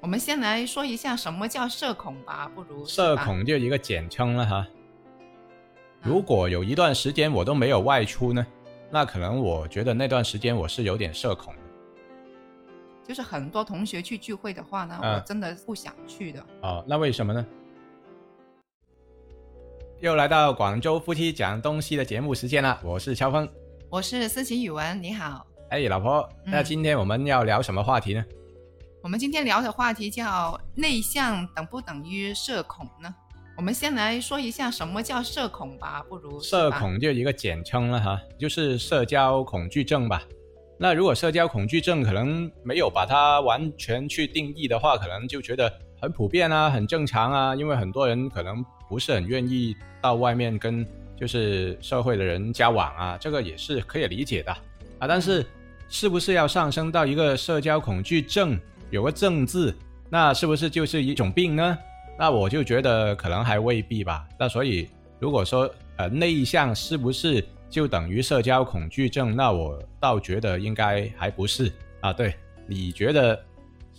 我们先来说一下什么叫社恐吧，不如社恐就一个简称了哈。如果有一段时间我都没有外出呢，那可能我觉得那段时间我是有点社恐的就是很多同学去聚会的话呢，嗯我真的不想去的。哦。那为什么呢？又来到广州夫妻讲东西的节目时间了，我是乔峰。我是思琪语文，你好。哎，老婆，那嗯今天我们要聊什么话题呢？我们今天聊的话题叫内向等不等于社恐呢？我们先来说一下什么叫社恐吧，不如社恐就一个简称了哈，就是社交恐惧症吧。那如果社交恐惧症可能没有把它完全去定义的话，可能就觉得很普遍啊，很正常啊。因为很多人可能不是很愿意到外面跟就是社会的人交往啊，这个也是可以理解的啊。但是是不是要上升到一个社交恐惧症，有个“症”字，那是不是就是一种病呢？那我就觉得可能还未必吧。那所以如果说呃内向是不是就等于社交恐惧症？那我倒觉得应该还不是啊。对，你觉得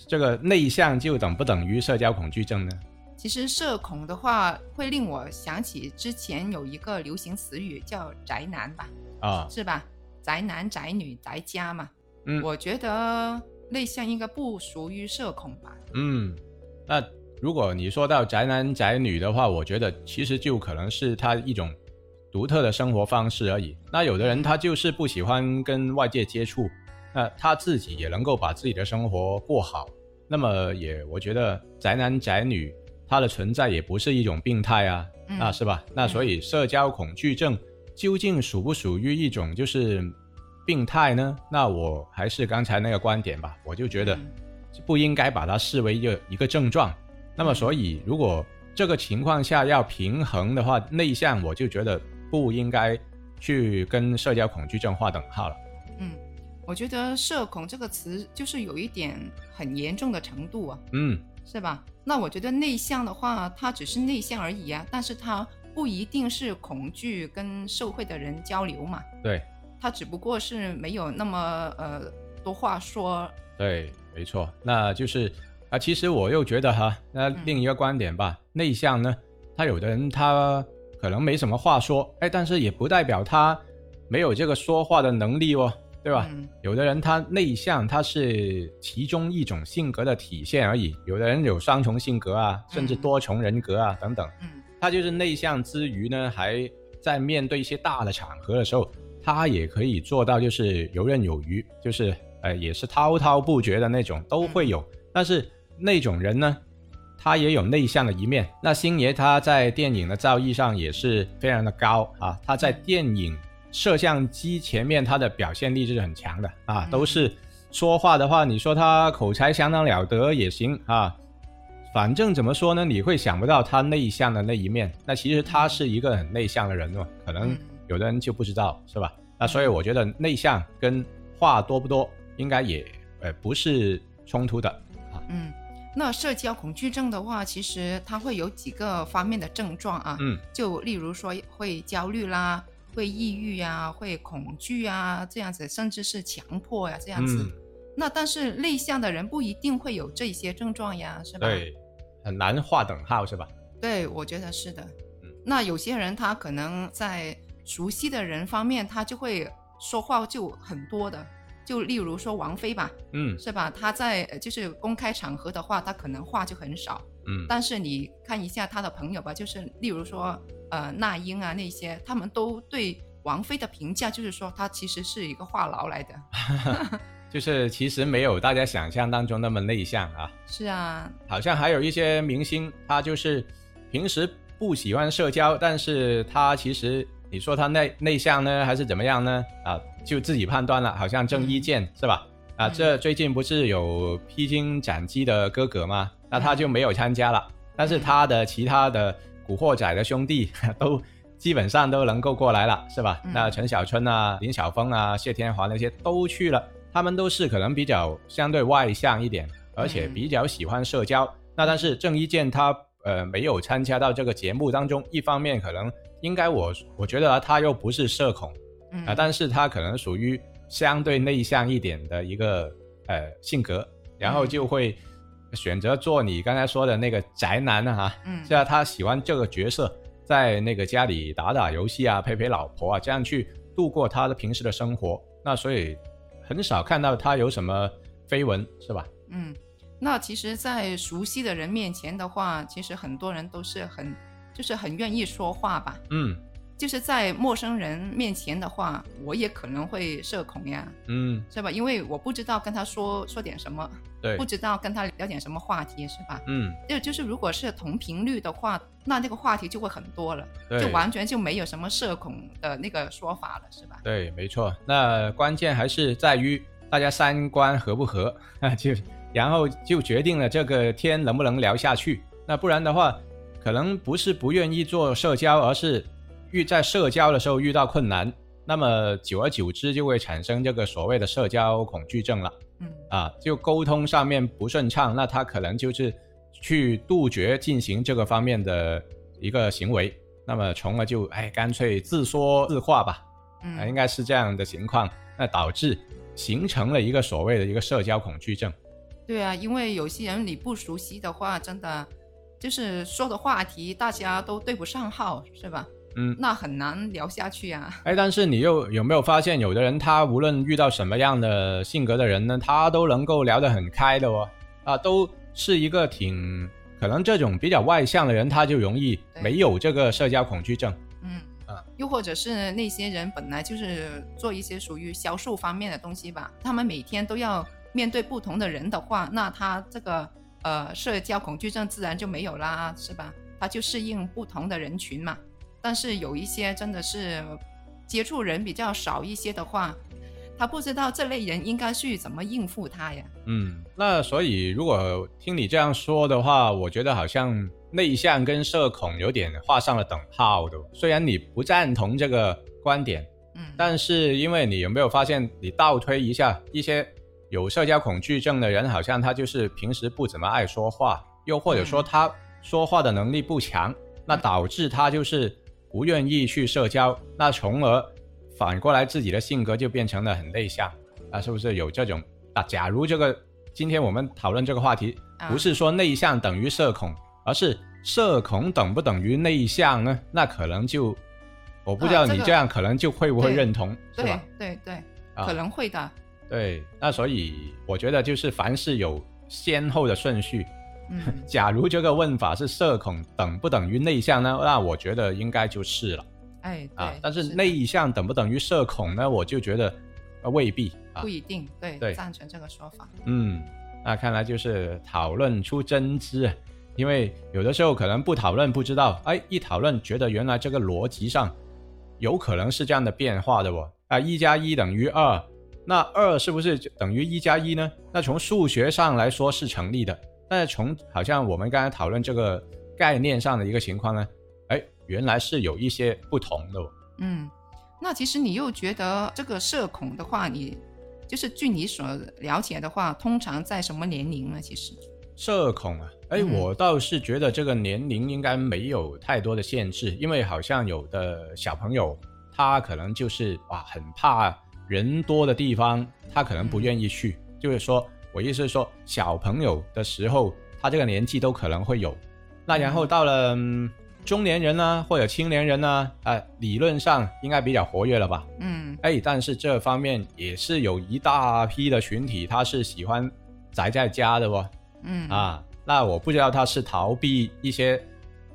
这个内向就等不等于社交恐惧症呢？其实社恐的话，会令我想起之前有一个流行词语叫“宅男”吧，啊，是吧？宅男、宅女、宅家嘛。嗯我觉得内向应该不属于社恐吧。嗯，那如果你说到宅男宅女的话，我觉得其实就可能是他一种独特的生活方式而已。那有的人他就是不喜欢跟外界接触，那他自己也能够把自己的生活过好，那么也我觉得宅男宅女他的存在也不是一种病态啊，嗯那是吧？那所以社交恐惧症究竟属不属于一种就是病态呢？那我还是刚才那个观点吧，我就觉得。嗯不应该把它视为一个一个症状。那么，所以如果这个情况下要平衡的话，内向我就觉得不应该去跟社交恐惧症划等号了。嗯，我觉得“社恐”这个词就是有一点很严重的程度啊，嗯，是吧？那我觉得内向的话，它只是内向而已啊，但是它不一定是恐惧跟社会的人交流嘛，对它只不过是没有那么呃多话说。对，没错。那就是啊，其实我又觉得哈，那另一个观点吧，内向呢，他有的人他可能没什么话说，哎，但是也不代表他没有这个说话的能力哦，对吧？嗯有的人他内向，他是其中一种性格的体现而已。有的人有双重性格啊，甚至嗯多重人格啊等等。嗯他就是内向之余呢，还在面对一些大的场合的时候，他也可以做到就是游刃有余，就是呃也是滔滔不绝的那种都会有。但是那种人呢，他也有内向的一面。那星爷他在电影的造诣上也是非常的高啊，他在电影摄像机前面他的表现力是很强的啊，嗯都是说话的话，你说他口才相当了得也行啊。反正怎么说呢，你会想不到他内向的那一面。那其实他是一个很内向的人哦，可能嗯有的人就不知道，是吧？那所以我觉得内向跟话多不多应该也呃不是冲突的啊。嗯，那社交恐惧症的话，其实它会有几个方面的症状啊，嗯就例如说会焦虑啦，会抑郁啊、会恐惧啊这样子，甚至是强迫呀、这样子。嗯，那但是内向的人不一定会有这些症状呀，是吧？对，很难划等号是吧？对，我觉得是的。嗯那有些人他可能在熟悉的人方面，他就会说话就很多的，就例如说王菲吧，嗯是吧？他在呃就是公开场合的话，他可能话就很少，嗯但是你看一下他的朋友吧，就是例如说呃那英啊那些，他们都对王菲的评价就是说她其实是一个话痨来的。就是其实没有大家想象当中那么内向啊。是啊，好像还有一些明星，他就是平时不喜欢社交，但是他其实你说他内内向呢，还是怎么样呢？啊，就自己判断了。好像郑伊健、是吧？啊，嗯这最近不是有披荆斩棘的哥哥吗？那他就没有参加了，但是他的其他的古惑仔的兄弟 都基本上都能够过来了，是吧？嗯那陈小春啊、林晓峰啊、谢天华那些都去了，他们都是可能比较相对外向一点，而且嗯比较喜欢社交。那但是郑伊健他呃没有参加到这个节目当中，一方面可能应该我我觉得他又不是社恐嗯啊、但是他可能属于相对内向一点的一个呃性格，然后就会选择做你刚才说的那个宅男啊，哈，嗯是啊，他喜欢这个角色，在那个家里打打游戏啊，陪陪老婆啊，这样去度过他的平时的生活。那所以很少看到他有什么绯闻，是吧？嗯，那其实，在熟悉的人面前的话，其实很多人都是很就是很愿意说话吧。嗯就是在陌生人面前的话，我也可能会社恐呀，嗯，是吧？因为我不知道跟他说说点什么，对不，知道跟他聊点什么话题，是吧？嗯就就是如果是同频率的话，那那个话题就会很多了，对就完全就没有什么社恐的那个说法了，是吧？对，没错。那关键还是在于大家三观合不合啊，就然后就决定了这个天能不能聊下去。那不然的话，可能不是不愿意做社交，而是遇在社交的时候遇到困难，那么久而久之就会产生这个所谓的社交恐惧症了嗯啊，就沟通上面不顺畅，那他可能就是去杜绝进行这个方面的一个行为，那么从而就哎干脆自说自话吧。啊，应嗯，该是这样的情况，那导致形成了一个所谓的一个社交恐惧症。对啊，因为有些人你不熟悉的话，真的就是说的话题大家都对不上号，是吧？嗯，那很难聊下去啊。哎，但是你又有没有发现，有的人他无论遇到什么样的性格的人呢，他都能够聊得很开的哦，啊，都是一个挺可能这种比较外向的人，他就容易没有这个社交恐惧症。嗯啊，又或者是那些人本来就是做一些属于销售方面的东西吧，他们每天都要面对不同的人的话，那他这个呃社交恐惧症自然就没有啦，是吧？他就适应不同的人群嘛。但是有一些真的是接触人比较少一些的话，他不知道这类人应该去怎么应付他呀。嗯，那所以如果听你这样说的话，我觉得好像内向跟社恐有点画上了等号的。虽然你不赞同这个观点，嗯，但是因为你有没有发现，你倒推一下，一些有社交恐惧症的人，好像他就是平时不怎么爱说话，又或者说嗯他说话的能力不强，那导致他就是不愿意去社交，那从而反过来自己的性格就变成了很内向啊，是不是有这种啊？假如这个今天我们讨论这个话题，啊不是说内向等于社恐，而是社恐等不等于内向呢？那可能就我不知道你这样可能就会不会认同，是对吧？对对，啊可能会的。对，那所以我觉得就是凡事有先后的顺序。嗯 假如这个问法是社恐等不等于内向呢？那我觉得应该就是了哎，对，，啊但是的内向等不等于社恐呢？我就觉得呃未必啊不。一定，对，对赞成这个说法。嗯，那看来就是讨论出真知，啊，因为有的时候可能不讨论不知道，哎，一讨论觉得原来这个逻辑上有可能是这样的变化的哦。啊，一加一等于二，那二是不是就等于一加一呢？那从数学上来说是成立的，但是从好像我们刚才讨论这个概念上的一个情况呢，哎，原来是有一些不同的哦。嗯，那其实你又觉得这个社恐的话，你就是据你所了解的话，通常在什么年龄呢？其实，社恐啊，哎，嗯我倒是觉得这个年龄应该没有太多的限制，因为好像有的小朋友他可能就是哇很怕人多的地方，他可能不愿意去。就是说我意思是说，小朋友的时候，他这个年纪都可能会有。那然后到了、嗯中年人呢，或者青年人呢，啊、理论上应该比较活跃了吧？嗯哎，但是这方面也是有一大批的群体，他是喜欢宅在家的哦。嗯啊，那我不知道他是逃避一些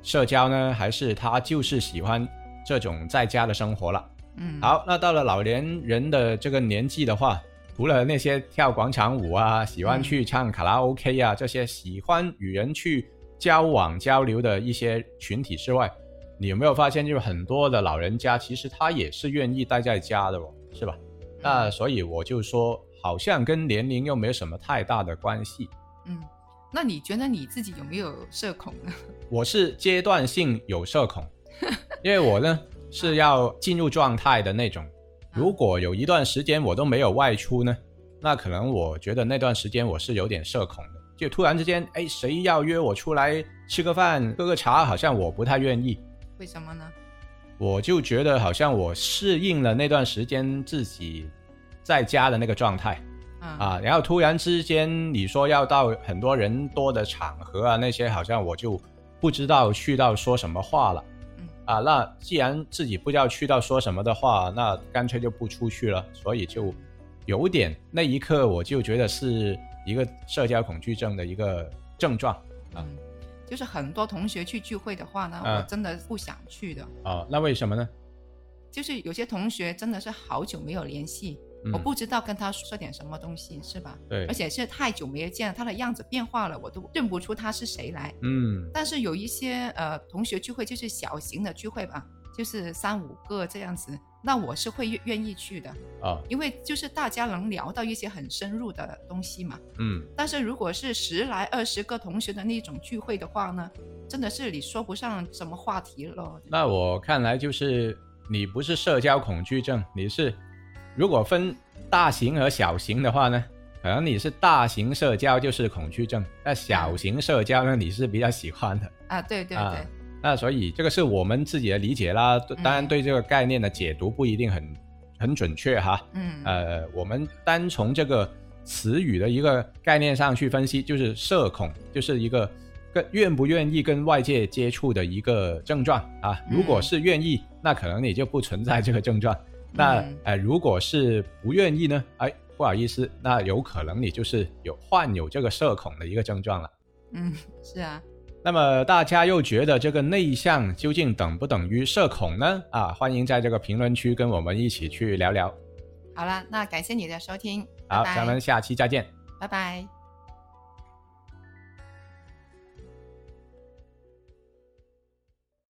社交呢，还是他就是喜欢这种在家的生活了。嗯，好，那到了老年人的这个年纪的话，除了那些跳广场舞啊，喜欢去唱卡拉 OK 啊，这些喜欢与人去交往交流的一些群体之外，你有没有发现，就是很多的老人家其实他也是愿意待在家的哦，是吧？那所以我就说，好像跟年龄又没有什么太大的关系。嗯，那你觉得你自己有没有社恐呢？我是阶段性有社恐，因为我呢是要进入状态的那种。如果有一段时间我都没有外出呢，那可能我觉得那段时间我是有点社恐的。就突然之间，哎，谁要约我出来吃个饭、喝个茶，好像我不太愿意。为什么呢？我就觉得好像我适应了那段时间自己在家的那个状态，啊啊，然后突然之间你说要到很多人多的场合啊，那些好像我就不知道去到说什么话了。嗯啊，那既然自己不知道去到说什么的话，那干脆就不出去了。所以就有点那一刻我就觉得是一个社交恐惧症的一个症状啊嗯，就是很多同学去聚会的话呢，嗯我真的不想去的。啊。那为什么呢？就是有些同学真的是好久没有联系，嗯我不知道跟他说点什么东西，是吧？对而，且是太久没有见了，他的样子变化了，我都认不出他是谁来。嗯但是有一些呃同学聚会就是小型的聚会吧，就是三五个这样子，那我是会愿愿意去的，啊因为就是大家能聊到一些很深入的东西嘛。嗯但是如果是十来二十个同学的那种聚会的话呢，真的是你说不上什么话题了。那我看来就是你不是社交恐惧症，你是如果分大型和小型的话呢，可能你是大型社交就是恐惧症，那小型社交呢你是比较喜欢的。啊，对对对，啊那所以这个是我们自己的理解啦，当然对这个概念的解读不一定很很准确哈。嗯，呃，我们单从这个词语的一个概念上去分析，就是社恐，就是一个跟愿不愿意跟外界接触的一个症状啊。如果是愿意，那可能你就不存在这个症状。那嗯呃，如果是不愿意呢？哎，不好意思，那有可能你就是有患有这个社恐的一个症状了。嗯，是啊，那么大家又觉得这个内向究竟等不等于社恐呢？啊，欢迎在这个评论区跟我们一起去聊聊。好了，那感谢你的收听，好，拜拜咱们下期再见。拜拜。